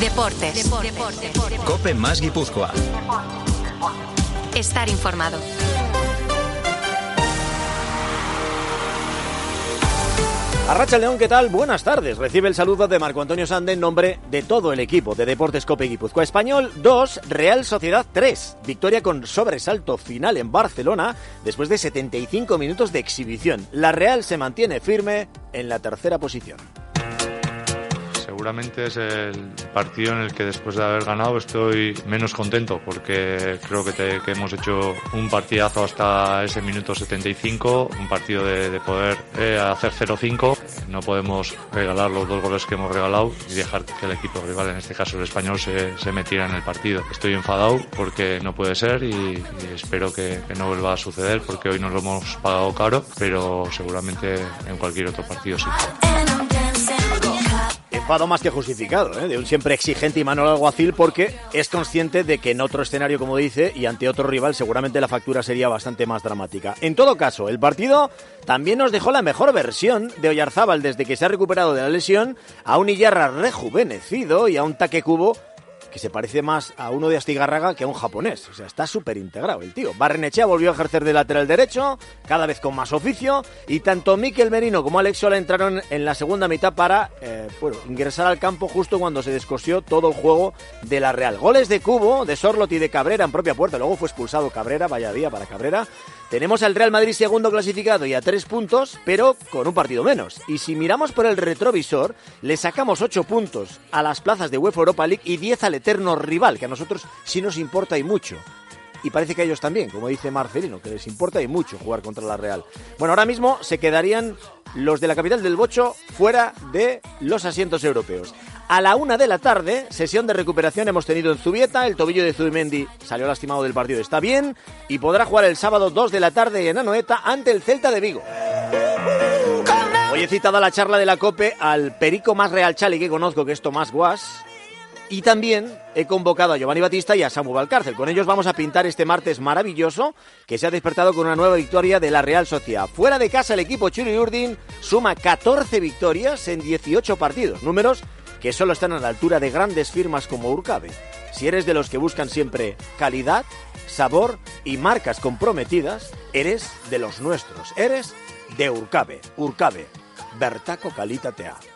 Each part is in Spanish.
Deportes. Cope más Guipúzcoa. Estar informado. Arracha León, ¿qué tal? Buenas tardes. Recibe el saludo de Marco Antonio Sande en nombre de todo el equipo de Deportes Cope Guipúzcoa Español 2, Real Sociedad 3. Victoria con sobresalto final en Barcelona después de 75 minutos de exhibición. La Real se mantiene firme en la tercera posición. Seguramente es el partido en el que después de haber ganado estoy menos contento porque creo que, hemos hecho un partidazo hasta ese minuto 75, un partido de, de poder eh, hacer 0-5. No podemos regalar los dos goles que hemos regalado y dejar que el equipo rival, en este caso el español, se, metiera en el partido. Estoy enfadado porque no puede ser y, y espero que, que no vuelva a suceder porque hoy nos lo hemos pagado caro, pero seguramente en cualquier otro partido sí. Enfado más que justificado, ¿eh? de un siempre exigente y Manuel Alguacil porque es consciente de que en otro escenario, como dice, y ante otro rival seguramente la factura sería bastante más dramática. En todo caso, el partido también nos dejó la mejor versión de Oyarzábal desde que se ha recuperado de la lesión, a un Iyarra rejuvenecido y a un Taque Cubo que se parece más a uno de Astigarraga que a un japonés. O sea, está súper integrado el tío. Barrenechea volvió a ejercer de lateral derecho, cada vez con más oficio, y tanto Miquel Merino como Alex Sola entraron en la segunda mitad para eh, bueno, ingresar al campo justo cuando se descosió todo el juego de la Real. Goles de Cubo, de Sorlot y de Cabrera en propia puerta. Luego fue expulsado Cabrera, vaya día para Cabrera. Tenemos al Real Madrid segundo clasificado y a tres puntos, pero con un partido menos. Y si miramos por el retrovisor, le sacamos ocho puntos a las plazas de UEFA Europa League y 10 al eterno rival, que a nosotros sí nos importa y mucho. Y parece que a ellos también, como dice Marcelino, que les importa y mucho jugar contra la Real. Bueno, ahora mismo se quedarían los de la capital del Bocho fuera de los asientos europeos. A la una de la tarde, sesión de recuperación hemos tenido en Zubieta. El tobillo de Zubimendi salió lastimado del partido, está bien. Y podrá jugar el sábado 2 de la tarde en Anoeta ante el Celta de Vigo. Hoy he citado a la charla de la COPE al perico más real chale que conozco, que es Tomás Guas. Y también he convocado a Giovanni Batista y a Samu Valcárcel. Con ellos vamos a pintar este martes maravilloso que se ha despertado con una nueva victoria de la Real Sociedad. Fuera de casa el equipo Churi Urdin suma 14 victorias en 18 partidos. Números que solo están a la altura de grandes firmas como Urcabe. Si eres de los que buscan siempre calidad, sabor y marcas comprometidas, eres de los nuestros. Eres de Urcabe. Urcabe. Bertaco Calítate A.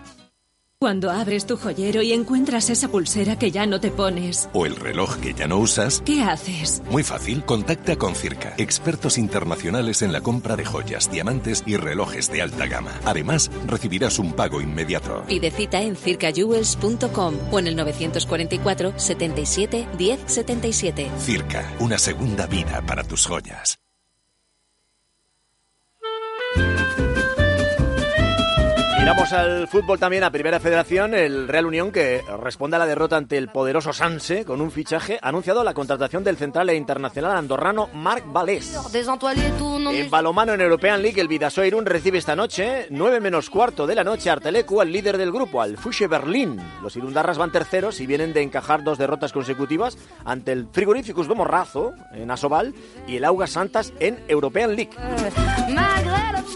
Cuando abres tu joyero y encuentras esa pulsera que ya no te pones, ¿O el reloj que ya no usas? ¿qué haces? Muy fácil, contacta con Circa, expertos internacionales en la compra de joyas, diamantes y relojes de alta gama. Además, recibirás un pago inmediato. Pide cita en circajewels.com o en el 944 77 10 77. Circa, una segunda vida para tus joyas. Miramos al fútbol también a Primera Federación, el Real Unión que responde a la derrota ante el poderoso Sanse con un fichaje ha anunciado la contratación del central e internacional andorrano Marc Valés. En balomano en European League, el Vidasoa Irún recibe esta noche, 9 menos cuarto de la noche, Artelecu, al líder del grupo, al Fusche Berlín. Los irundarras van terceros y vienen de encajar dos derrotas consecutivas ante el Frigoríficus do Morrazo en Asobal y el Augas Santas en European League.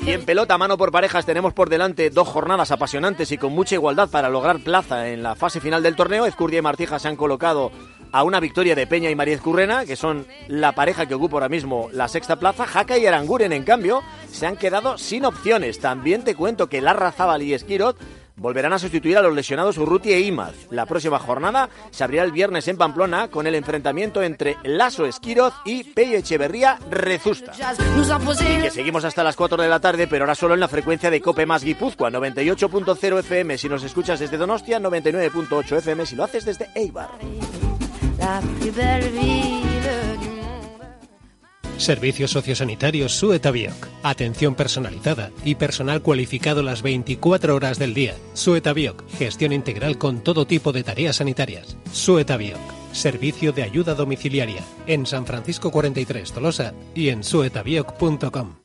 Y en pelota, mano por parejas, tenemos por delante dos jornadas apasionantes y con mucha igualdad para lograr plaza en la fase final del torneo. Ezcurdia y Martija se han colocado a una victoria de Peña y María Currena, que son la pareja que ocupa ahora mismo la sexta plaza. Jaca y Aranguren, en cambio, se han quedado sin opciones. También te cuento que Larra Zabal y Esquirot volverán a sustituir a los lesionados Urruti e Imaz. La próxima jornada se abrirá el viernes en Pamplona con el enfrentamiento entre Lasso Esquiroz y Peyo Echeverría Rezusta. Y que seguimos hasta las 4 de la tarde, pero ahora solo en la frecuencia de Cope más Guipúzcoa, 98.0 FM si nos escuchas desde Donostia, 99.8 FM si lo haces desde Eibar. Servicios sociosanitarios Suetabioc. Atención personalizada y personal cualificado las 24 horas del día. Suetabioc. Gestión integral con todo tipo de tareas sanitarias. Suetabioc. servicio de ayuda domiciliaria, en San Francisco 43 Tolosa y en suetabioc.com.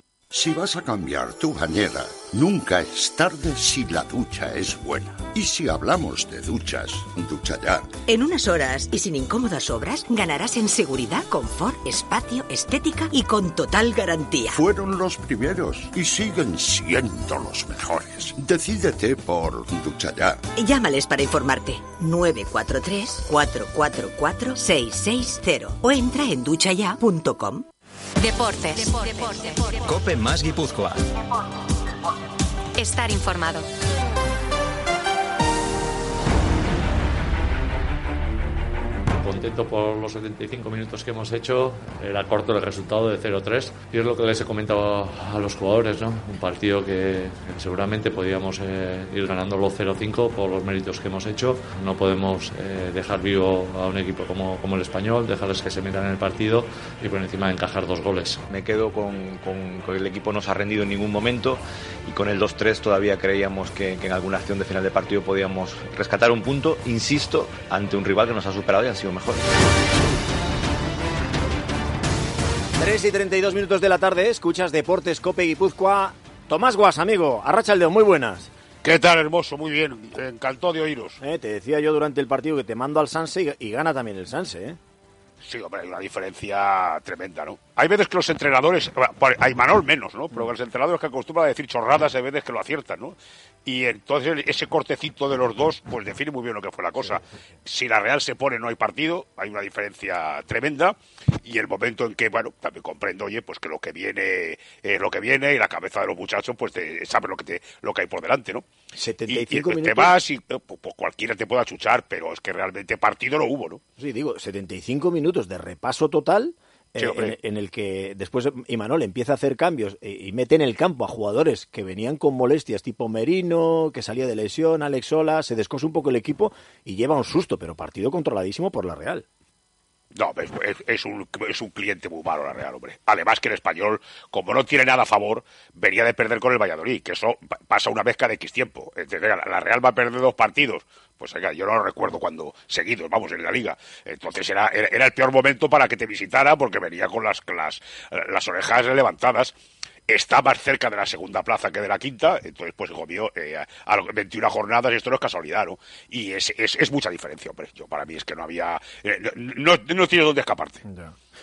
Si vas a cambiar tu bañera, nunca es tarde si la ducha es buena. Y si hablamos de duchas, ducha ya. En unas horas y sin incómodas obras, ganarás en seguridad, confort, espacio, estética y con total garantía. Fueron los primeros y siguen siendo los mejores. Decídete por ducha ya. Llámales para informarte. 943-444-660 o entra en duchaya.com. Deportes. Cope más Guipúzcoa. Estar informado. Contento por los 75 minutos que hemos hecho. Era corto el resultado de 0-3. Y es lo que les he comentado a los jugadores, ¿no? Un partido que, seguramente podíamos eh, ir ganándolo 0-5 por los méritos que hemos hecho. No podemos eh, dejar vivo a un equipo como, como el español, dejarles que se metan en el partido y por encima encajar dos goles. Me quedo con, con, el equipo no se ha rendido en ningún momento y con el 2-3 todavía creíamos que, que en alguna acción de final de partido podíamos rescatar un punto, insisto, ante un rival que nos ha superado y han sido mejor. 3 y 32 minutos de la tarde, escuchas Deportes Cope Guipúzcoa. Tomás Guas, amigo, Arrachaldeón, muy buenas. ¿Qué tal, hermoso? Muy bien, encantó de oíros. Eh, te decía yo durante el partido que te mando al Sanse y, y gana también el Sanse, ¿eh? Sí, hombre, hay una diferencia tremenda, ¿no? Hay veces que los entrenadores, hay Manol menos, ¿no? Pero los entrenadores que acostumbran a decir chorradas, hay veces que lo aciertan, ¿no? Y entonces ese cortecito de los dos, pues define muy bien lo que fue la cosa. Si la Real se pone, no hay partido, hay una diferencia tremenda. Y el momento en que, bueno, también comprendo, oye, pues que lo que viene es lo que viene y la cabeza de los muchachos, pues te, sabe lo que, te, lo que hay por delante, ¿no? 75 y, minutos. Te vas y pues, cualquiera te pueda chuchar, pero es que realmente partido no hubo, ¿no? Sí, digo, 75 minutos de repaso total. Eh, en, el que después Imanol empieza a hacer cambios y, mete en el campo a jugadores que venían con molestias, tipo Merino, que salía de lesión, Alex Sola, se descosa un poco el equipo y lleva un susto, pero partido controladísimo por la Real. No, es, un, es un cliente muy malo la Real, hombre. Además que el español, como no tiene nada a favor, venía de perder con el Valladolid, que eso pasa una vez cada X tiempo. La Real va a perder dos partidos. Pues oiga, yo no lo recuerdo cuando seguidos, vamos, en la liga. Entonces era, era, el peor momento para que te visitara porque venía con las, las orejas levantadas está más cerca de la segunda plaza que de la quinta, entonces pues comió eh, a 21 jornadas y esto no es casualidad, ¿no? Y es, es, es mucha diferencia, hombre. Yo para mí es que no había, eh, no, no, tiene dónde escaparte.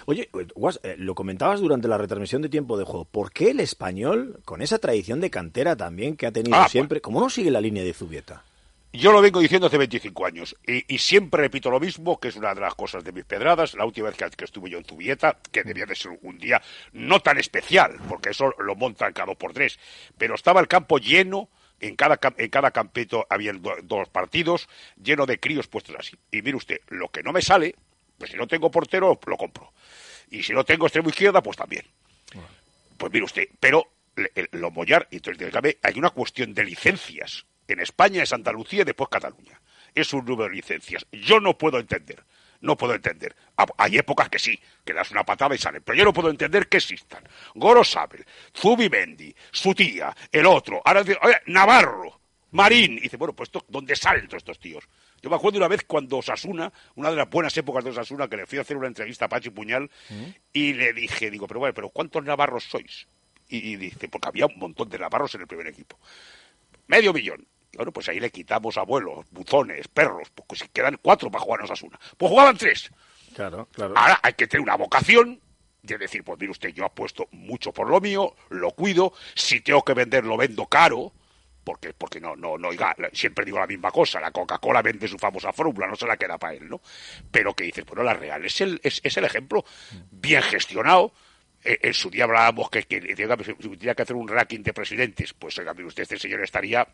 Oye, Guas, eh, lo comentabas durante la retransmisión de tiempo de juego. ¿Por qué el español, con esa tradición de cantera también que ha tenido Ah, siempre, cómo no sigue la línea de Zubieta? Yo lo vengo diciendo hace 25 años y, y siempre repito lo mismo, que es una de las cosas de mis pedradas. La última vez que, que estuve yo en Zubieta, que debía de ser un día no tan especial, porque eso lo montan cada dos por tres, pero estaba el campo lleno en cada, en cada campito había do- dos partidos, lleno de críos puestos así. Y mire usted, lo que no me sale, pues si no tengo portero, lo compro. Y si no tengo extremo izquierda, pues también. Pues mire usted, pero le- el- lo mollar, y entonces dígame, hay una cuestión de licencias. En España es Andalucía y después Cataluña. Es un número de licencias. Yo no puedo entender. No puedo entender. Ah, Hay épocas que sí, que das una patada y salen. Pero yo no puedo entender que existan. Goro Sabel, Zubimendi, su tía, el otro, ahora dice, oye, Navarro, Marín. Y dice, bueno, pues esto, ¿dónde salen todos estos tíos? Yo me acuerdo una vez cuando Osasuna, una de las buenas épocas de Osasuna, que le fui a hacer una entrevista a Pachi Puñal, y le dije, digo, pero bueno, pero ¿cuántos navarros sois? Y, y dice, porque había un montón de navarros en el primer equipo. Medio millón. Bueno, pues ahí le quitamos abuelos, buzones, perros, pues si quedan cuatro para jugar a Osasuna. Pues jugaban tres. Claro, claro. Ahora hay que tener una vocación de decir, pues mire usted, yo apuesto mucho por lo mío, lo cuido, si tengo que vender, lo vendo caro, porque, porque no, no, no, oiga, siempre digo la misma cosa, la Coca-Cola vende su famosa fórmula, no se la queda para él, ¿no? Pero que dices, bueno, la Real es el, es, es el ejemplo bien gestionado, Eh, en su día hablábamos que, que, si tuviera que hacer un ranking de presidentes, pues oiga, mire usted, este señor estaría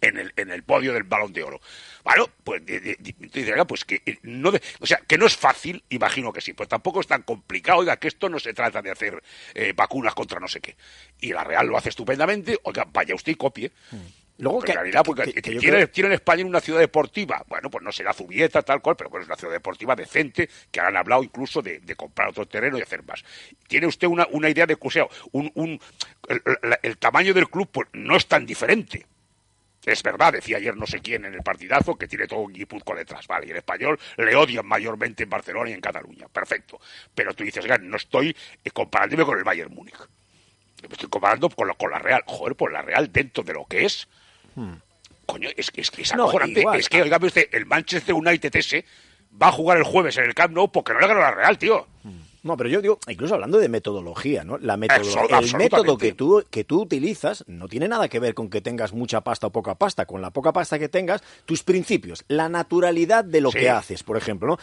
en el, en el podio del balón de oro. Bueno, pues dice, pues que eh, no, o sea, que no es fácil, imagino que sí, pues tampoco es tan complicado, oiga, que esto no se trata de hacer eh, vacunas contra no sé qué. Y la Real lo hace estupendamente, oiga, vaya usted y copie. Mm. Luego, que, en realidad, porque tiene, en España una ciudad deportiva, bueno, pues no será Zubieta, tal cual, pero bueno, es una ciudad deportiva decente, que han hablado incluso de, comprar otro terreno y hacer más. Tiene usted una, una idea de, o un, un, el, el, tamaño del club pues, no es tan diferente. Es verdad, decía ayer no sé quién en el partidazo, que tiene todo un Guipuzco detrás, vale, y el español le odian mayormente en Barcelona y en Cataluña, perfecto. Pero tú dices, no estoy eh, comparándome con el Bayern Múnich. Me estoy comparando con, lo, con la Real. Joder, pues la Real dentro de lo que es. Hmm. Coño, es, es que es acojonante. es que, oiga, usted, el Manchester United ese va a jugar el jueves en el Camp Nou porque no le ganó la Real, tío. Hmm. No, pero yo digo, incluso hablando de metodología, ¿no? La metodología, el método que tú, que tú utilizas no tiene nada que ver con que tengas mucha pasta o poca pasta. Con la poca pasta que tengas, tus principios, la naturalidad de lo que haces, por ejemplo, ¿no?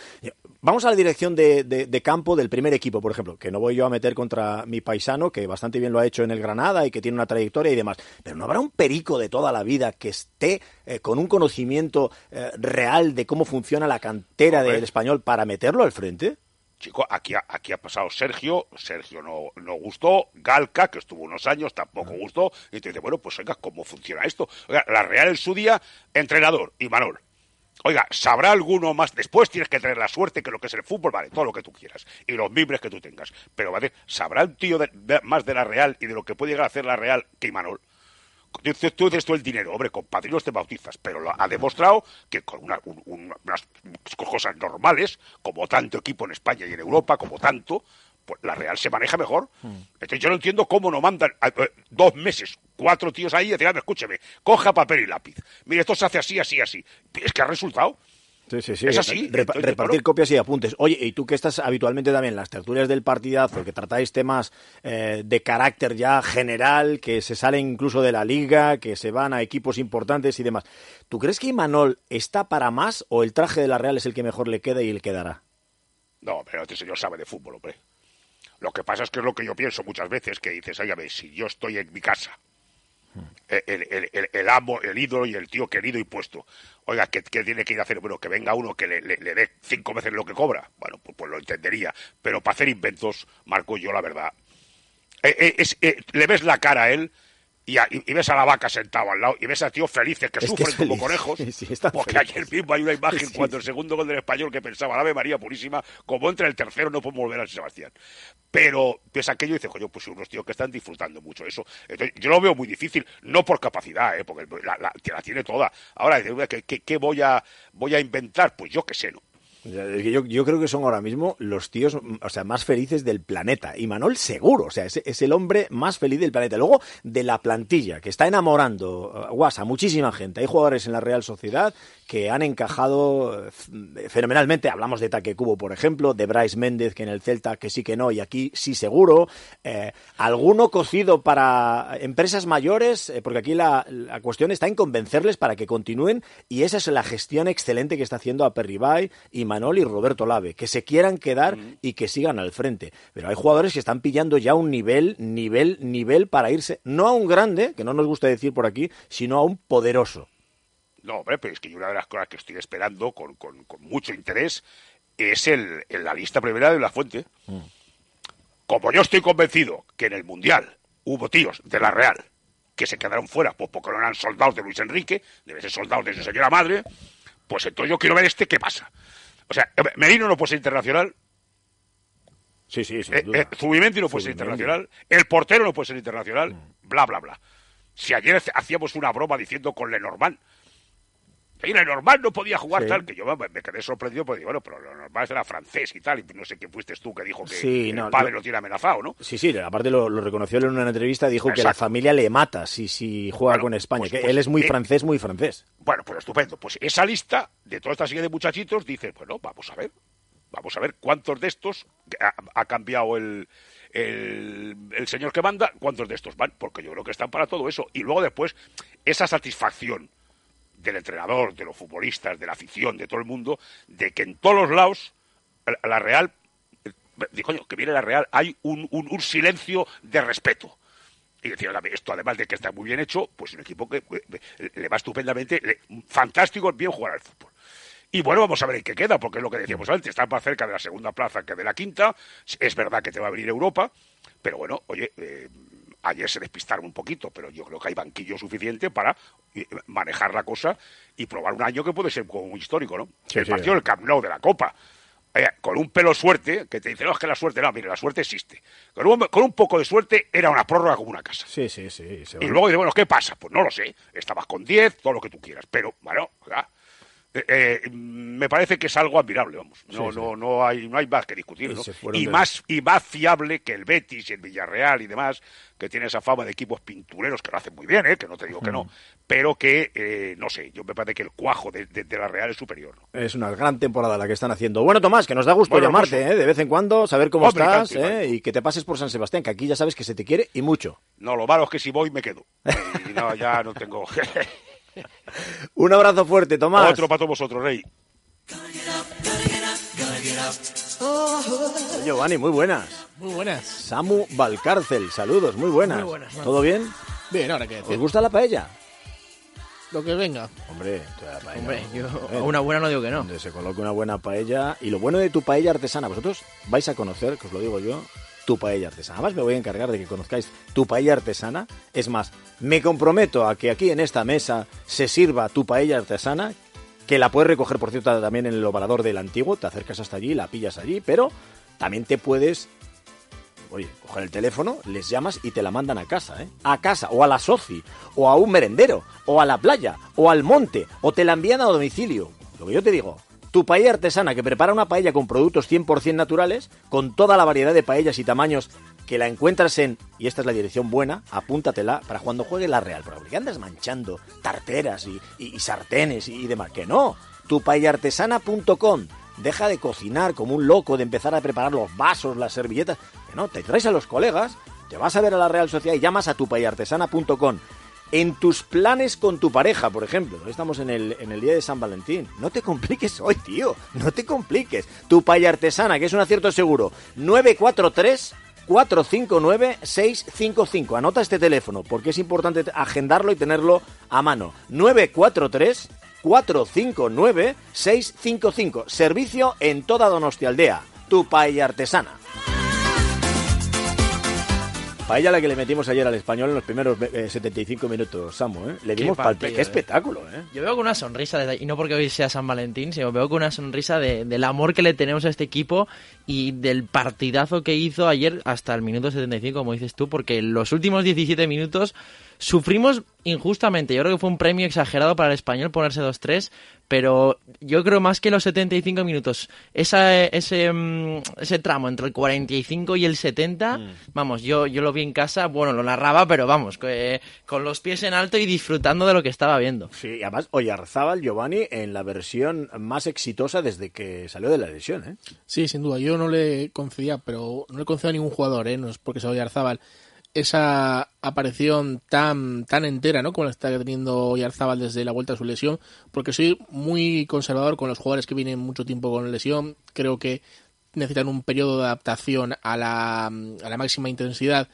Vamos a la dirección de, de, campo del primer equipo, por ejemplo, que no voy yo a meter contra mi paisano, que bastante bien lo ha hecho en el Granada y que tiene una trayectoria y demás. Pero no habrá un perico de toda la vida que esté eh, con un conocimiento eh, real de cómo funciona la cantera del español para meterlo al frente. Chico, aquí ha, aquí ha pasado Sergio, Sergio no, no gustó, Galca, que estuvo unos años, tampoco gustó, y te dice, bueno, pues oiga, ¿cómo funciona esto? Oiga, la Real en su día, entrenador, y Manol. Oiga, ¿sabrá alguno más? Después tienes que tener la suerte que lo que es el fútbol, vale, todo lo que tú quieras, y los mimbres que tú tengas. Pero, vale, ¿sabrá un tío más de la Real y de lo que puede llegar a hacer la Real que Imanol? Tú, dices tú el dinero, hombre, con padrinos te bautizas, pero lo ha demostrado que con unas cosas normales, como tanto equipo en España y en Europa, como tanto, pues la Real se maneja mejor. Hmm. Entonces yo no entiendo cómo no mandan eh, dos meses, cuatro tíos ahí y decir, escúcheme, coja papel y lápiz. Mire, esto se hace así, así, así. Es que ha resultado. Sí, sí, sí. Es así. repartir copias y apuntes. Oye, y tú que estás habitualmente también en las tertulias del partidazo, que tratáis temas eh, de carácter ya general, que se salen incluso de la liga, que se van a equipos importantes y demás. ¿Tú crees que Imanol está para más o el traje de la Real es el que mejor le queda y le quedará? No, pero este señor sabe de fútbol, hombre. Lo que pasa es que es lo que yo pienso muchas veces, que dices, ay, a ver, si yo estoy en mi casa el, amo, el ídolo y el tío querido y puesto. Oiga, ¿qué, tiene que ir a hacer? Bueno, que venga uno que le, dé cinco veces lo que cobra. Bueno, pues, pues lo entendería. Pero para hacer inventos, Marco, yo la verdad. Eh, eh, eh, le ves la cara a él y, ves a la vaca sentado al lado y ves a tíos felices que sufren como conejos. porque ayer mismo hay una imagen cuando el segundo gol del español que pensaba, Ave María Purísima, como entra el tercero no puede volver a Sebastián. Pero ves aquello y dices, coño, pues unos tíos que están disfrutando mucho eso. yo lo veo muy difícil, no por capacidad, ¿eh? porque la, la, tiene toda. Ahora, ¿qué, qué, voy, a, voy a inventar? Pues yo qué sé, ¿no? Yo, yo, creo que son ahora mismo los tíos o sea, más felices del planeta. Y Manuel seguro, o sea, es, es, el hombre más feliz del planeta. Luego, de la plantilla, que está enamorando, guasa, muchísima gente. Hay jugadores en la Real Sociedad que han encajado eh, fenomenalmente. Hablamos de Taque Cubo, por ejemplo, de Bryce Méndez, que en el Celta que sí que no, y aquí sí seguro. Eh, alguno cocido para empresas mayores, eh, porque aquí la, cuestión está en convencerles para que continúen, y esa es la gestión excelente que está haciendo a Perribay y Manol y Roberto Lave, que se quieran quedar y que sigan al frente. Pero hay jugadores que están pillando ya un nivel, nivel, nivel para irse, no a un grande, que no nos gusta decir por aquí, sino a un poderoso. No, hombre, pero es que una de las cosas que estoy esperando con, con, mucho interés es el, la lista primera de la fuente. Mm. Como yo estoy convencido que en el Mundial hubo tíos de la Real que se quedaron fuera pues porque no eran soldados de Luis Enrique, deben ser soldados de su señora madre, pues entonces yo quiero ver este qué pasa. O sea, Merino no puede ser internacional. Sí, sí, sí. Eh, eh, no puede ser internacional. El portero no puede ser internacional. Mm. Bla, bla, bla. Si ayer hacíamos una broma diciendo con Lenormand y normal no podía jugar tal, que yo me, quedé sorprendido porque bueno, pero lo normal era francés y tal, y no sé quién fuiste tú que dijo que el padre lo, tiene amenazado, ¿no? Sí, sí, aparte lo, reconoció en una entrevista, dijo que la familia le mata si, si juega con España, pues, que pues, él es muy eh, francés, muy francés. Bueno, pues estupendo. Pues esa lista de toda esta serie de muchachitos dice, bueno, vamos a ver, vamos a ver cuántos de estos ha, cambiado el, el, el, señor que manda, cuántos de estos van, porque yo creo que están para todo eso. Y luego después, esa satisfacción del entrenador, de los futbolistas, de la afición, de todo el mundo, de que en todos los lados la Real, coño, que viene la Real, hay un, silencio de respeto. Y "Óigame, esto además de que está muy bien hecho, pues un equipo que le va estupendamente, le- fantástico, bien jugar al fútbol. Y bueno, vamos a ver en qué queda, porque es lo que decíamos antes, está más cerca de la segunda plaza que de la quinta. Es verdad que te va a abrir Europa, pero bueno, oye, eh, ayer se despistaron un poquito, pero yo creo que hay banquillo suficiente para eh, manejar la cosa y probar un año que puede ser como muy histórico, ¿no? Sí, el sí. partido del Camp Nou de la Copa. Eh, con un pelo suerte, que te dicen, no, es que la suerte, no, mire, la suerte existe. Con un, con un poco de suerte era una prórroga como una casa. Sí, sí, sí. Y luego dice, bueno, ¿qué pasa? Pues no lo sé. Estabas con 10, todo lo que tú quieras. Pero, bueno, ya. Eh, eh, me parece que es algo admirable, vamos. No, Sí, sí. no, no hay, no hay más que discutir, Y ¿no? Y de- más, y más fiable que el Betis y el Villarreal y demás, que tiene esa fama de equipos pintureros que lo hacen muy bien, ¿eh? Que no te digo que no. Pero que, eh, no sé, yo me parece que el cuajo de, de- de la Real es superior. ¿no? Es una gran temporada la que están haciendo. Bueno, Tomás, que nos da gusto Bueno, llamarte, hermoso. ¿eh? De vez en cuando, saber cómo Hombre, estás, ¿eh? Y que te pases por San Sebastián, que aquí ya sabes que se te quiere y mucho. No, lo malo es que si voy me quedo. Y no, ya no tengo... Un abrazo fuerte, Tomás. Otro para todos vosotros, Rey. Giovanni, muy buenas. Muy buenas. Samu Valcárcel, saludos, muy buenas. Muy buenas. ¿Todo bien? Bien, ahora qué ¿Os decir. gusta la paella? Lo que venga. Hombre, toda la paella. Hombre, yo a una buena no digo que no. Donde se coloque una buena paella. Y lo bueno de tu paella artesana, vosotros vais a conocer, que os lo digo yo, tu paella artesana. Además, me voy a encargar de que conozcáis tu paella artesana. Es más, me comprometo a que aquí en esta mesa se sirva tu paella artesana, que la puedes recoger, por cierto, también en el ovalador del antiguo. Te acercas hasta allí, la pillas allí, pero también te puedes Oye, coger el teléfono, les llamas y te la mandan a casa, ¿eh? A casa, o a la soci, o a un merendero, o a la playa, o al monte, o te la envían a domicilio. Lo que yo te digo, tu paella artesana que prepara una paella con productos 100% naturales, con toda la variedad de paellas y tamaños que la encuentras en, y esta es la dirección buena, apúntatela para cuando juegue la Real, porque andas manchando tarteras y, y- y sartenes y, y demás. Que no, tupaellartesana.com. Deja de cocinar como un loco, de empezar a preparar los vasos, las servilletas. Que no, te traes a los colegas, te vas a ver a la Real Sociedad y llamas a tupaellartesana.com. En tus planes con tu pareja, por ejemplo. Estamos en el, día de San Valentín. No te compliques hoy, tío. No te compliques. Tu paella artesana, que es un acierto seguro. 943 459 655. Anota este teléfono porque es importante agendarlo y tenerlo a mano. 943 459 655. Servicio en toda Donostialdea. Tu paella artesana. Paella la que le metimos ayer al español en los primeros eh, 75 minutos, Samu, ¿eh? Le Qué dimos partido, Qué eh. espectáculo, ¿eh? Yo veo con una sonrisa, desde- y no porque hoy sea San Valentín, sino veo con una sonrisa de- del amor que le tenemos a este equipo y del partidazo que hizo ayer hasta el minuto 75, como dices tú, porque en los últimos 17 minutos sufrimos injustamente. Yo creo que fue un premio exagerado para el español ponerse 2-3, pero yo creo más que los 75 minutos, esa, ese, mm, ese tramo entre el 45 y el 70, vamos, yo, yo lo vi en casa, bueno, lo narraba, pero vamos, con los pies en alto y disfrutando de lo que estaba viendo. Sí, y además Oyarzábal, Giovanni, en la versión más exitosa desde que salió de la lesión, ¿eh? Sí, sin duda. Yo no le concedía, pero no le concedo a ningún jugador, ¿eh? No es porque sea Oyarzábal. Esa aparición tan, tan entera, ¿no? Como la está teniendo Oyarzábal desde la vuelta a su lesión, porque soy muy conservador con los jugadores que vienen mucho tiempo con lesión. Creo que necesitan un periodo de adaptación a la, a la máxima intensidad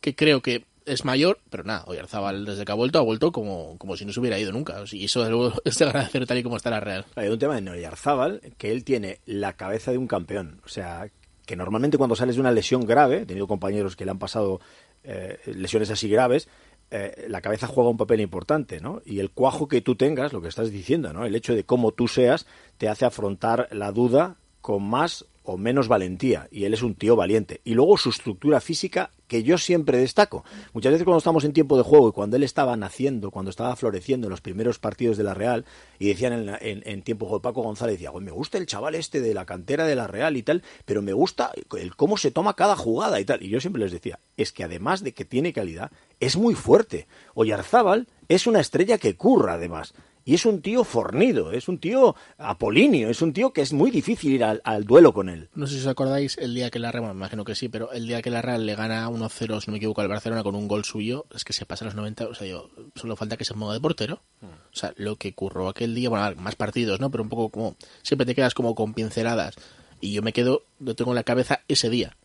que creo que es mayor, pero nada, Oyarzábal desde que ha vuelto, ha vuelto como, como si no se hubiera ido nunca. Y eso desde luego es de agradecer tal y como está la Real. Hay un tema en Oyarzábal que él tiene la cabeza de un campeón. O sea, que normalmente cuando sales de una lesión grave, he tenido compañeros que le han pasado eh, lesiones así graves, eh, la cabeza juega un papel importante, ¿no? Y el cuajo que tú tengas, lo que estás diciendo, ¿no? El hecho de cómo tú seas, te hace afrontar la duda con más o menos valentía. Y él es un tío valiente. Y luego su estructura física, que yo siempre destaco. Muchas veces cuando estamos en tiempo de juego y cuando él estaba naciendo, cuando estaba floreciendo en los primeros partidos de la Real, y decían en, en- tiempo de juego, Paco González decía, "Güey, me gusta el chaval este de la cantera de la Real y tal, pero me gusta el cómo se toma cada jugada y tal. Y yo siempre les decía, es que además de que tiene calidad, es muy fuerte. Oyarzábal es una estrella que curra además. Y es un tío fornido, es un tío apolíneo, es un tío que es muy difícil ir al, al duelo con él. No sé si os acordáis el día que la Real, bueno, me imagino que sí, pero el día que la Real le gana 1-0, si no me equivoco, al Barcelona con un gol suyo, es que se pasa a los 90, o sea, yo, solo falta que se mueva de portero. Mm. O sea, lo que curró aquel día, bueno, más partidos, ¿no? Pero un poco como, siempre te quedas como con pinceladas. Y yo me quedo, lo tengo en la cabeza ese día.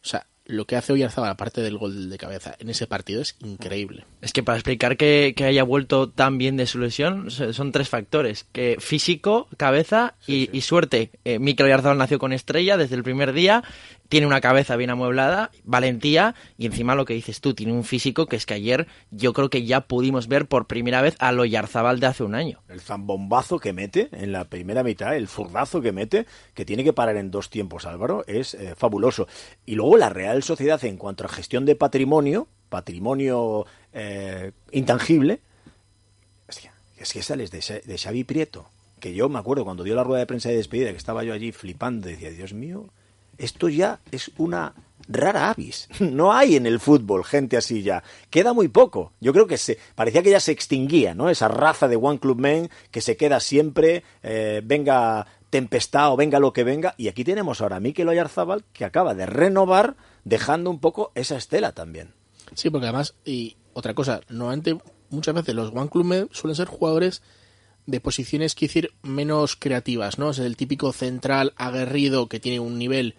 O sea, lo que hace Oyarzabal, aparte del gol de cabeza, en ese partido es increíble. Es que para explicar que, que haya vuelto tan bien de su lesión son tres factores, que físico, cabeza y, y suerte. Eh, Mikel Oyarzabal nació con estrella desde el primer día, tiene una cabeza bien amueblada, valentía y encima lo que dices tú, tiene un físico que es que ayer yo creo que ya pudimos ver por primera vez a Oyarzabal de hace un año. El zambombazo que mete en la primera mitad, el zurdazo que mete, que tiene que parar en dos tiempos Álvaro, es eh, fabuloso. Y luego la Real Sociedad en cuanto a gestión de patrimonio, patrimonio eh, intangible, es que, es que sales de, Xa- de Xavi Prieto, que yo me acuerdo cuando dio la rueda de prensa de despedida, que estaba yo allí flipando, decía, Dios mío, esto ya es una rara avis. No hay en el fútbol gente así ya. Queda muy poco. Yo creo que se parecía que ya se extinguía, ¿no? Esa raza de One Club Men que se queda siempre, eh, venga tempestad o venga lo que venga. Y aquí tenemos ahora a Mikel Oyarzábal que acaba de renovar, dejando un poco esa estela también. Sí, porque además, y otra cosa, normalmente muchas veces los One Club Men suelen ser jugadores de posiciones, quiero decir, menos creativas, ¿no? Es el típico central aguerrido que tiene un nivel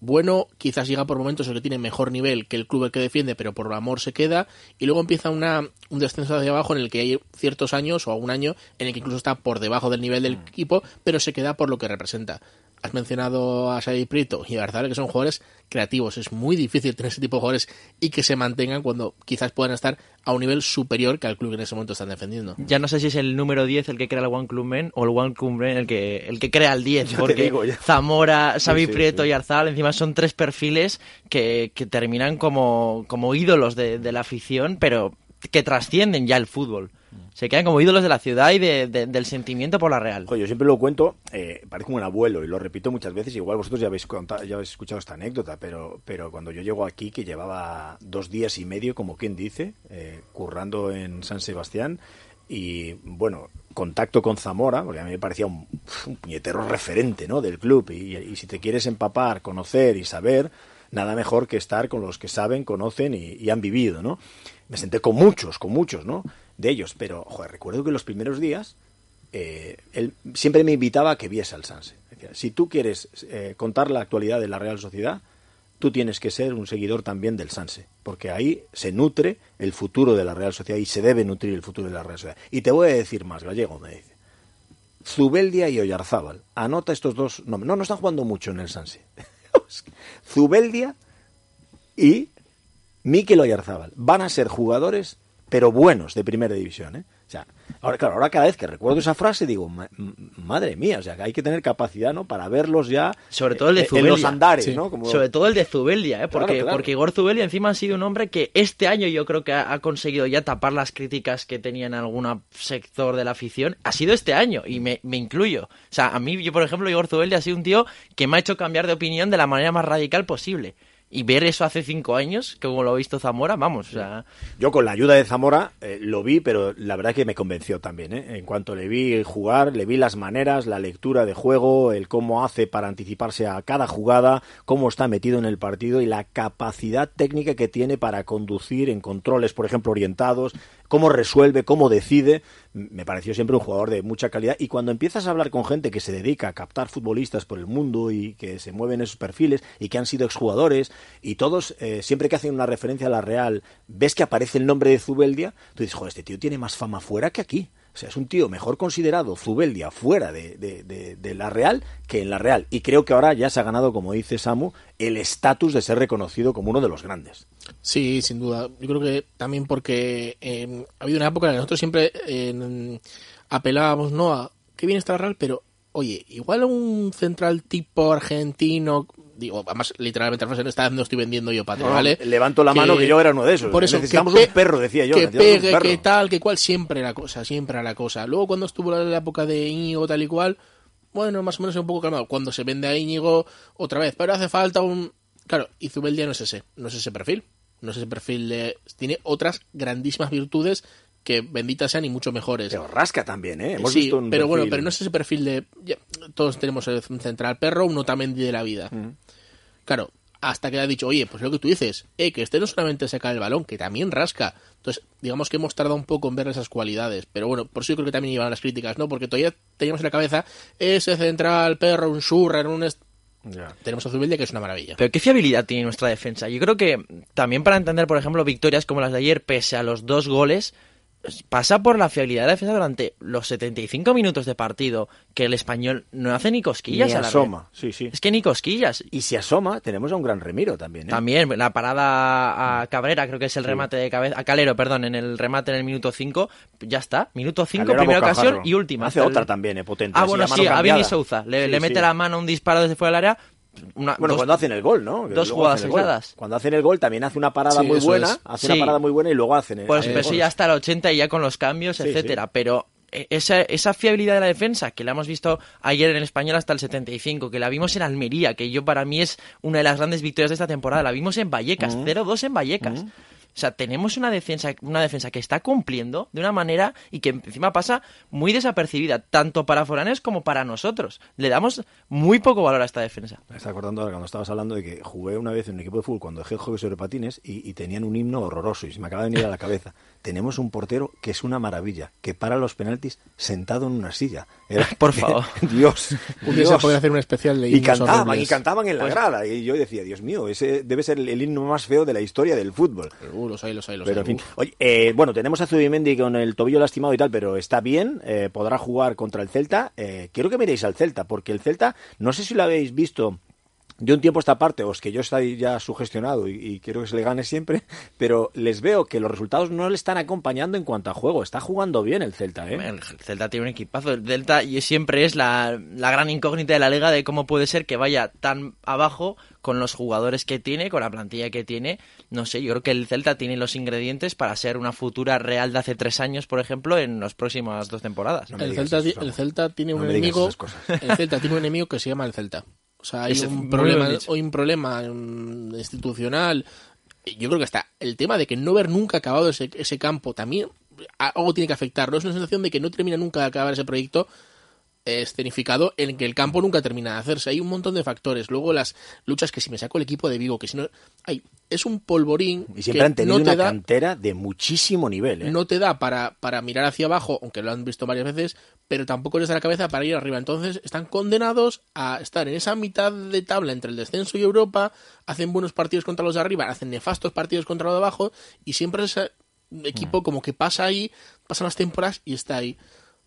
bueno, quizás llega por momentos el que tiene mejor nivel que el club el que defiende, pero por amor se queda, y luego empieza una, un descenso hacia abajo en el que hay ciertos años o un año en el que incluso está por debajo del nivel del equipo, pero se queda por lo que representa. Has mencionado a Xavi Prieto y a que son jugadores creativos. Es muy difícil tener ese tipo de jugadores y que se mantengan cuando quizás puedan estar a un nivel superior que al club que en ese momento están defendiendo. Ya no sé si es el número 10 el que crea el One Club Men o el One Club Men el que, el que crea el 10, Ya te porque digo. Zamora, Xavi Sí, sí, Prieto sí. y Arzal encima son tres perfiles que, que terminan como, como ídolos de, de la afición, pero que trascienden ya el fútbol. Se quedan como ídolos de la ciudad y de- de- del sentimiento por la Real. Yo siempre lo cuento, eh, parece como un abuelo y lo repito muchas veces. Igual vosotros ya habéis, contado, ya habéis escuchado esta anécdota, pero, pero cuando yo llego aquí, que llevaba dos días y medio, como quien dice, eh, currando en San Sebastián, y bueno, contacto con Zamora, porque a mí me parecía un, puñetero referente ¿no? del club. Y, y si te quieres empapar, conocer y saber, nada mejor que estar con los que saben, conocen y, y han vivido, ¿no? Me senté con muchos, con muchos, ¿no? De ellos, pero, recuerdo que los primeros días eh, él siempre me invitaba a que viese al Sanse. Decía, si tú quieres eh, contar la actualidad de la Real Sociedad, tú tienes que ser un seguidor también del Sanse, porque ahí se nutre el futuro de la Real Sociedad y se debe nutrir el futuro de la Real Sociedad. Y te voy a decir más, Gallego, me dice. Zubeldia y Oyarzábal. Anota estos dos nombres. No, no están jugando mucho en el Sanse. Zubeldia y Mikel Oyarzábal. Van a ser jugadores, pero buenos, de primera división. ¿eh? O sea, ahora, claro, ahora cada vez que recuerdo esa frase digo, "Ma- m- madre mía, o sea, que hay que tener capacidad, ¿no? Para verlos ya Sobre todo el de eh, Zubeldia. en los andares, Sí. ¿no? Como- Sobre todo el de Zubeldia, ¿eh? Porque, claro. porque Igor Zubeldia encima ha sido un hombre que este año yo creo que ha, ha conseguido ya tapar las críticas que tenía en algún sector de la afición. Ha sido este año y me, me incluyo. O sea, a mí, yo por ejemplo, Igor Zubeldia ha sido un tío que me ha hecho cambiar de opinión de la manera más radical posible. Y ver eso hace cinco años, como lo ha visto Zamora, vamos, o sea... Yo con la ayuda de Zamora eh, lo vi, pero la verdad que me convenció también. ¿eh? En cuanto le vi jugar, le vi las maneras, la lectura de juego, el cómo hace para anticiparse a cada jugada, cómo está metido en el partido y la capacidad técnica que tiene para conducir en controles, por ejemplo, orientados, cómo resuelve, cómo decide. Me pareció siempre un jugador de mucha calidad. Y cuando empiezas a hablar con gente que se dedica a captar futbolistas por el mundo y que se mueven esos perfiles y que han sido exjugadores y todos, eh, siempre que hacen una referencia a la Real, ves que aparece el nombre de Zubeldia, tú dices, joder, este tío tiene más fama fuera que aquí. O sea, es un tío mejor considerado Zubeldia fuera de, de- la Real que en la Real. Y creo que ahora ya se ha ganado, como dice Samu, el estatus de ser reconocido como uno de los grandes. Sí, sin duda. Yo creo que también porque eh, ha habido una época en la que nosotros siempre eh, apelábamos no a qué bien está la Real, pero oye, igual un central tipo argentino, digo, además literalmente la frase no estoy vendiendo yo patria, No, ¿vale? levanto la mano que yo era uno de esos. Por eso, Necesitamos que un pe- perro, decía yo, Que pegue, perro. que tal, que cual, siempre la cosa, siempre la cosa. Luego cuando estuvo la, época de Íñigo tal y cual, bueno, más o menos un poco calmado. Cuando se vende a Íñigo otra vez, pero hace falta un... Claro, y Zubeldia no es ese, no es ese perfil. No es ese perfil de... Tiene otras grandísimas virtudes que benditas sean y mucho mejores. Pero rasca también, ¿eh? Hemos sí, visto un pero bueno, pero no es ese perfil de... ya, todos tenemos el central perro, un Otamendi de la vida. Claro, hasta que ha dicho, oye, pues lo que tú dices, eh, que este no solamente saca el balón, que también rasca. Entonces, digamos que hemos tardado un poco en ver esas cualidades. Pero bueno, por eso yo creo que también iban las críticas, ¿no? Porque todavía teníamos en la cabeza ese central perro, un Schurrer, un... est- Tenemos a Zubeldia, que es una maravilla. Pero qué fiabilidad tiene nuestra defensa. Yo creo que también para entender, por ejemplo, victorias como las de ayer, pese a los dos goles, pasa por la fiabilidad de la defensa durante los 75 minutos de partido que el español no hace ni cosquillas Ni a la asoma, red. sí, sí. Es que ni cosquillas. Y si asoma, tenemos a un gran Remiro también. ¿eh? También la parada a Cabrera, creo que es el remate de cabeza, a Calero, perdón, en el remate en el minuto 5, ya está, minuto 5, Calero a primera ocasión y última. Hace otra también, eh, potente. Ah, bueno, sí, a. Vini Souza, le, mete la mano a un disparo desde fuera del área. Una, Bueno, dos- cuando hacen el gol, ¿no? Que dos jugadas aisladas. Cuando hacen el gol también hace una parada Sí, muy buena, es. hace Sí. una parada muy buena y luego hacen el Pues, pero eso gol. ya hasta el 80 y ya con los cambios, Sí, etcétera. Pero eh, esa, esa fiabilidad de la defensa, que la hemos visto ayer en el español hasta el 75, que la vimos en Almería, que yo para mí es una de las grandes victorias de esta temporada, la vimos en Vallecas, Mm. 0-2 en Vallecas. O sea, tenemos una defensa, una defensa que está cumpliendo de una manera y que encima pasa muy desapercibida, tanto para foranes como para nosotros. Le damos muy poco valor a esta defensa. Me está acordando ahora cuando estabas hablando de que jugué una vez en un equipo de fútbol cuando dejé el juego sobre patines y, y tenían un himno horroroso y se me acaba de venir a la cabeza. Tenemos un portero que es una maravilla, que para los penaltis sentado en una silla. Era- Por favor. Dios. Un día se hacer un especial de Y himnos cantaban, horribles. y cantaban en la Pues- grada. Y yo decía, Dios mío, ese debe ser el, el himno más feo de la historia del fútbol. Uh, los hay, los hay, los Pero hay. en fin, Uf. oye, eh, bueno, tenemos a Zubimendi con el tobillo lastimado y tal, pero está bien, eh, podrá jugar contra el Celta. Eh, quiero que miréis al Celta, porque el Celta, no sé si lo habéis visto de un tiempo a esta parte, o es que yo estoy ya sugestionado y, y quiero que se le gane siempre, pero les veo que los resultados no le están acompañando en cuanto a juego. Está jugando bien el Celta, ¿eh? El Celta tiene un equipazo. El Celta y siempre es la, la gran incógnita de la liga de cómo puede ser que vaya tan abajo con los jugadores que tiene, con la plantilla que tiene. No sé, yo creo que el Celta tiene los ingredientes para ser una futura Real de hace tres años, por ejemplo, en las próximas dos temporadas. el, Celta, el Celta tiene No un enemigo. El Celta tiene un enemigo que se llama el Celta. O sea, hay un problema, hay un problema mm, institucional. Yo creo que está el tema de que no ver nunca acabado ese, ese campo también algo tiene que afectar. No es una sensación de que no termina nunca de acabar ese proyecto escenificado en que el campo nunca termina de hacerse. Hay un montón de factores. Luego las luchas que si me saco el equipo de Vigo, que si no... Ay, es un polvorín Y siempre que han tenido no te una da cantera de muchísimo nivel, ¿eh? no te da para, para mirar hacia abajo, aunque lo han visto varias veces, pero tampoco les da la cabeza para ir arriba. Entonces están condenados a estar en esa mitad de tabla entre el descenso y Europa, hacen buenos partidos contra los de arriba, hacen nefastos partidos contra los de abajo, y siempre ese equipo como que pasa ahí, pasan las temporadas y está ahí.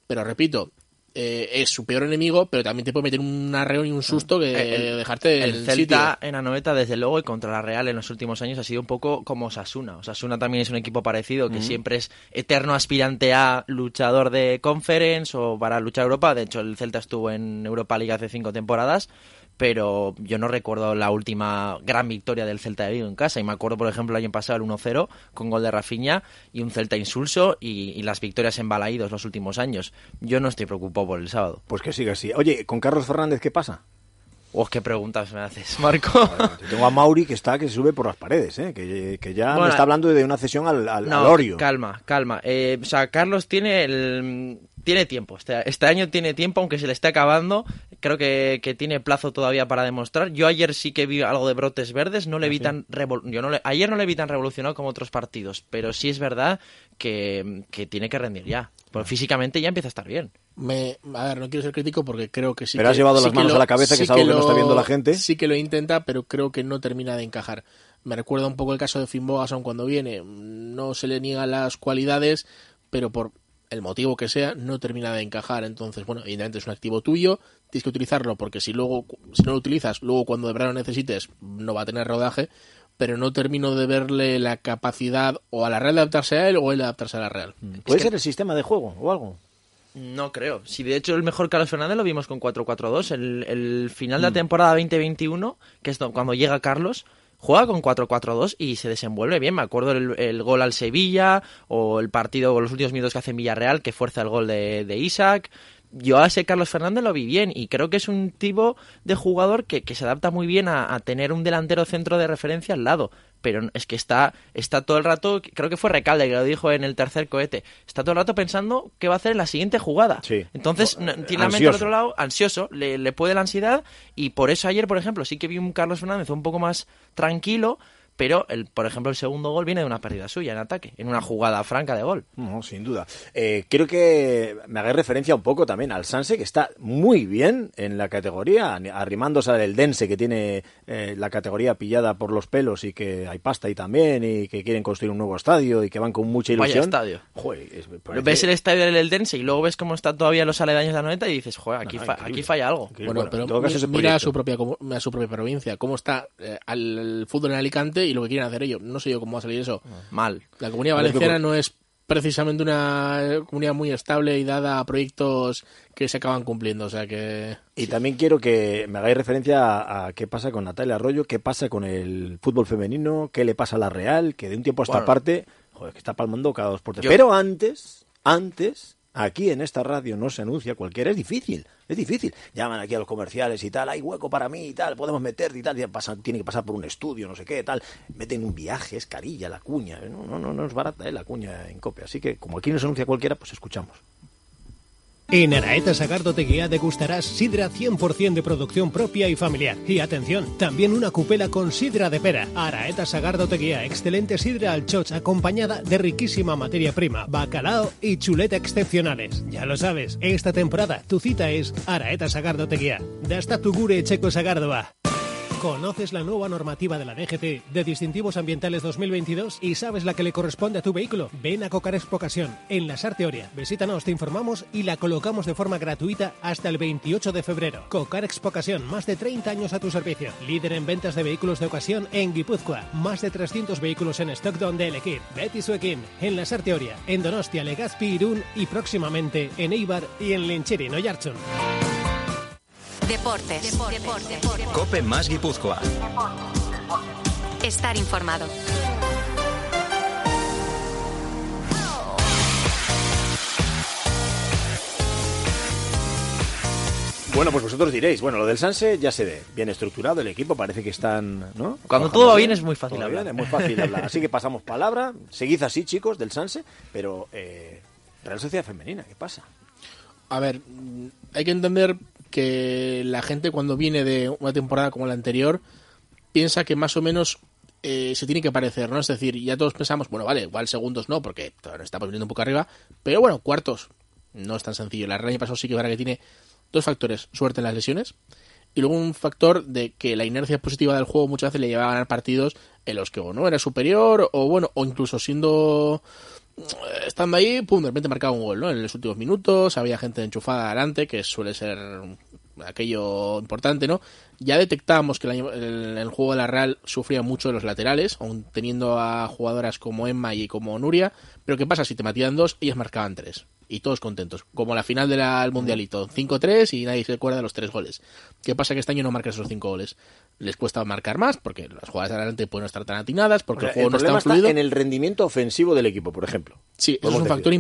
Pero repito, eh, es su peor enemigo, pero también te puede meter un arreón y un susto que Eh, El- dejarte el en Celta sitio. en Anoeta, desde luego, y contra la Real en los últimos años ha sido un poco como Osasuna. Osasuna también es un equipo parecido, que Ujú. siempre es eterno aspirante a luchador de Conference o para luchar Europa. De hecho, el Celta estuvo en Europa League hace cinco temporadas, pero yo no recuerdo la última gran victoria del Celta de Vigo en casa. Y me acuerdo, por ejemplo, el año pasado el 1-0 con gol de Rafinha y un Celta insulso y, y las victorias en Balaídos los últimos años. Yo no estoy preocupado por el sábado. Pues que siga así. Oye, con Carlos Fernández, ¿qué pasa? Oh, qué preguntas me haces, Marco. Tengo a Mauri que está que se sube por las paredes, ¿eh? que, que ya me está hablando de una cesión al, al, No, al Orio. calma, calma. Eh, o sea, Carlos tiene el tiene tiempo. Este, este año tiene tiempo, aunque se le esté acabando. Creo que, que tiene plazo todavía para demostrar. Yo ayer sí que vi algo de brotes verdes. No le vi tan revol- yo no le- ayer no le vi tan revolucionado como otros partidos, pero sí es verdad que, que tiene que rendir ya. Porque físicamente ya empieza a estar bien. Me, a ver, no quiero ser crítico porque creo que sí. Pero que- has llevado sí las manos lo- a la cabeza, que es algo que no está viendo la gente. Sí que lo intenta, pero creo que no termina de encajar. Me recuerda un poco el caso de Finn Bogason cuando viene. No se le niegan las cualidades, pero por el motivo que sea, no termina de encajar. Entonces, bueno, evidentemente es un activo tuyo, tienes que utilizarlo porque si luego, si no lo utilizas, luego cuando de verdad lo necesites, no va a tener rodaje. Pero no termino de verle la capacidad o a la Real de adaptarse a él o él de adaptarse a la Real. ¿Puede Es que- ser el sistema de juego o algo? No creo. Si de hecho el mejor Carlos Fernández lo vimos con 4-4-2. El, el final Mm. de la temporada 2021, que es do- cuando llega Carlos, juega con 4-4-2 y se desenvuelve bien. Me acuerdo el, gol al Sevilla o el partido o los últimos minutos que hace en Villarreal que fuerza el gol de, Isaac. Yo a ese Carlos Fernández lo vi bien y creo que es un tipo de jugador que, se adapta muy bien a tener un delantero centro de referencia al lado. Pero es que está, está todo el rato, creo que fue Recalde que lo dijo en el tercer cohete, está todo el rato pensando qué va a hacer en la siguiente jugada. Sí. Entonces, no- tiene la mente al otro lado, ansioso, le, le puede la ansiedad y por eso ayer, por ejemplo, sí que vi un Carlos Fernández un poco más tranquilo, pero, el, por ejemplo, el segundo gol viene de una pérdida suya en ataque, en una jugada franca de gol. No, sin duda. Eh, quiero que me hagáis referencia un poco también al Sanse, que está muy bien en la categoría, arrimándose al Dense, que tiene eh, la categoría pillada por los pelos y que hay pasta ahí también, y que quieren construir un nuevo estadio y que van con mucha ilusión. Vaya estadio. Joder, es- parece- Ves el estadio del Eldense y luego ves cómo están todavía los aledaños de la noeta y dices, joder, aquí, No, fa- aquí falla algo. Bueno, pero mi- mira a su propia a su propia provincia, cómo está eh, al fútbol en Alicante y lo que quieren hacer ellos. No sé yo cómo va a salir eso. Mal. La comunidad valenciana ¿qué no es precisamente una comunidad muy estable y dada a proyectos que se acaban cumpliendo, o sea que Y también quiero que me hagáis referencia a, a qué pasa con Natalia Arroyo, qué pasa con el fútbol femenino, qué le pasa a la Real, que de un tiempo a esta Bueno. parte, joder, que está palmando cada dos por tres. Yo- Pero antes, antes, aquí en esta radio no se anuncia cualquiera, es difícil, es difícil. Llaman aquí a los comerciales y tal, hay hueco para mí y tal, podemos meterte y tal, pasa- tiene que pasar por un estudio, no sé qué, tal. Meten un viaje, es carilla la cuña, no, no, no, no es barata eh, la cuña en copia. Así que como aquí no se anuncia cualquiera, pues escuchamos. En Araeta Sagardo Teguía degustarás sidra 100% de producción propia y familiar. Y atención, también una cupela con sidra de pera. Araeta Sagardo Teguía, excelente sidra al choch acompañada de riquísima materia prima, bacalao y chuleta excepcionales. Ya lo sabes, esta temporada tu cita es Araeta Sagardo Teguía. Dasta tu gure checo Sagardoa. ¿Conoces la nueva normativa de la DGT de distintivos ambientales 2022 y sabes la que le corresponde a tu vehículo? Ven a Cocar Expocación en la Sarteoria. Visítanos, te informamos y la colocamos de forma gratuita hasta el 28 de febrero. Cocar Expocación, más de 30 años a tu servicio. Líder en ventas de vehículos de ocasión en Guipúzcoa. Más de 300 vehículos en stock donde elegir. Betty Suekin en la Sarteoria, en Donostia, Legazpi, Irún y próximamente en Eibar y en Lencheri, Noyarchon. Deportes. Cope más Guipúzcoa. Estar informado. Bueno, pues vosotros diréis, bueno, lo del Sanse ya se ve, bien estructurado el equipo, parece que están, ¿no? Cuando todo va bien es muy fácil hablar. bien, es muy fácil hablar. Así que pasamos palabra, seguid así, chicos, del Sanse, pero eh, Real Sociedad Femenina, ¿qué pasa? A ver, hay que entender que la gente cuando viene de una temporada como la anterior piensa que más o menos eh, se tiene que parecer, ¿no? Es decir, ya todos pensamos, bueno, vale, igual segundos no, porque todavía estamos viniendo un poco arriba, pero bueno, cuartos no es tan sencillo. La año pasado sí que verdad que tiene dos factores, suerte en las lesiones y luego un factor de que la inercia positiva del juego muchas veces le llevaba a ganar partidos en los que o no era superior o bueno, o incluso siendo estando ahí, pum, de repente marcaba un gol, ¿no? En los últimos minutos, había gente enchufada adelante, que suele ser aquello importante, ¿no? Ya detectábamos que el, juego de la Real sufría mucho de los laterales, aun teniendo a jugadoras como Emma y como Nuria, pero ¿qué pasa? Si te matían dos, ellas marcaban tres. Y todos contentos. Como la final del Mundialito. 5-3 y nadie se acuerda de los tres goles. ¿Qué pasa? Que este año no marcas esos cinco goles. Les cuesta marcar más porque las jugadas de adelante pueden no estar tan atinadas, porque O sea, el juego no está fluido. en el rendimiento ofensivo del equipo, por ejemplo. Sí, eso es un decir, factor ¿no?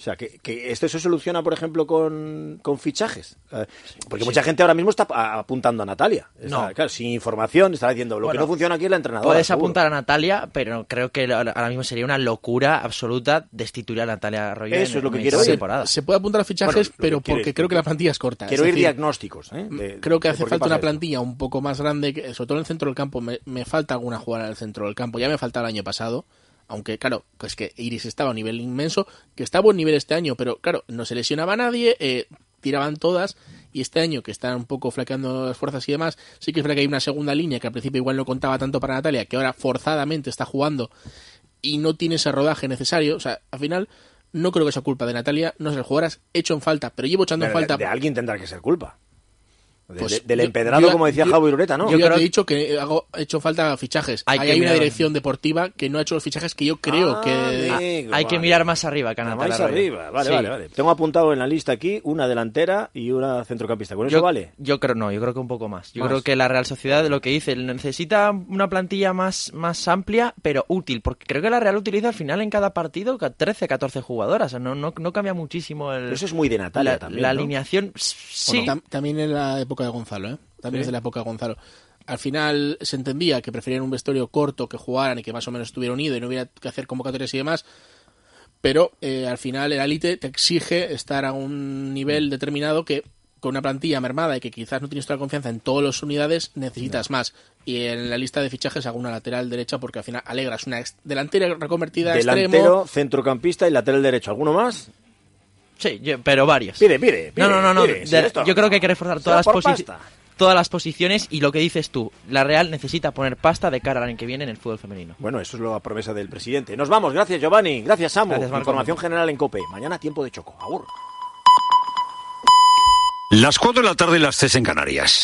O sea, que, que esto se soluciona, por ejemplo, con, con fichajes. Eh, Porque mucha gente ahora mismo está a- apuntando a Natalia. Está, No. Claro, sin información, está diciendo, lo que no funciona aquí es la entrenadora. Puedes seguro. apuntar a Natalia, pero creo que ahora mismo sería una locura absoluta destituir a Natalia Arroyo Eso en- es lo que en quiero temporada. Se puede apuntar a fichajes, Bueno, pero porque creo que la plantilla es corta. Quiero Es decir, diagnósticos. ¿eh? de- creo que hace falta una esto. plantilla un poco más grande, que- sobre todo en el centro del campo. Me, me falta alguna jugada en el centro del campo. Ya me faltaba el año pasado. Aunque, claro, es que Iris estaba a un nivel inmenso, que está a buen nivel este año, pero claro, no se lesionaba a nadie, eh, tiraban todas, y este año que están un poco flaqueando las fuerzas y demás, sí que es verdad que hay una segunda línea que al principio igual no contaba tanto para Natalia, que ahora forzadamente está jugando y no tiene ese rodaje necesario. O sea, al final, no creo que sea culpa de Natalia, no sé, las jugadoras hecho en falta, pero llevo echando en De- falta. de alguien tendrá que ser culpa. De- Pues de- del yo- empedrado, yo- como decía yo- Javi Ureta, ¿no? Yo, ya te he dicho que hago, he hecho falta fichajes. Hay Hay, que hay una dirección deportiva que no ha hecho los fichajes que yo creo Ah, que... amigo, Hay que mirar más arriba que a Natalia Más arriba, vale, Sí. vale, vale. Tengo apuntado en la lista aquí una delantera y una centrocampista. ¿Con eso vale? yo creo no, yo creo que un poco más. Yo Más. creo que la Real Sociedad, lo que dice, necesita una plantilla más, más amplia, pero útil, porque creo que la Real utiliza al final en cada partido ca- 13, 14 jugadoras. O sea, no, no, no cambia muchísimo el, Pero eso es muy de Natalia la, también, la ¿no? alineación. Sí, Bueno, tam- también en la época de Gonzalo, ¿eh? También ¿Sí? es de la época de Gonzalo. Al final se entendía que preferían un vestuario corto, que jugaran y que más o menos estuviera unido y no hubiera que hacer convocatorias y demás. Pero eh, al final el élite te exige estar a un nivel determinado que con una plantilla mermada y que quizás no tienes toda la confianza en todas las unidades, necesitas más. Y en la lista de fichajes hago una lateral derecha porque al final alegras una delantera reconvertida Delantero, extremo. centrocampista y lateral derecho. ¿Alguno más? Sí, yo- pero varios. Pide, pide, pide, no, no, no, no. pide, si de- esto- yo creo que hay que reforzar todas las, por posi- pasta. todas las posiciones y lo que dices tú. La Real necesita poner pasta de cara al año que viene en el fútbol femenino. Bueno, eso es la promesa del presidente. Nos vamos. Gracias, Giovanni. Gracias, Samu. Gracias, Marco. Información general en COPE. Mañana tiempo de choco. Agur. Las cuatro de la tarde y las tres en Canarias.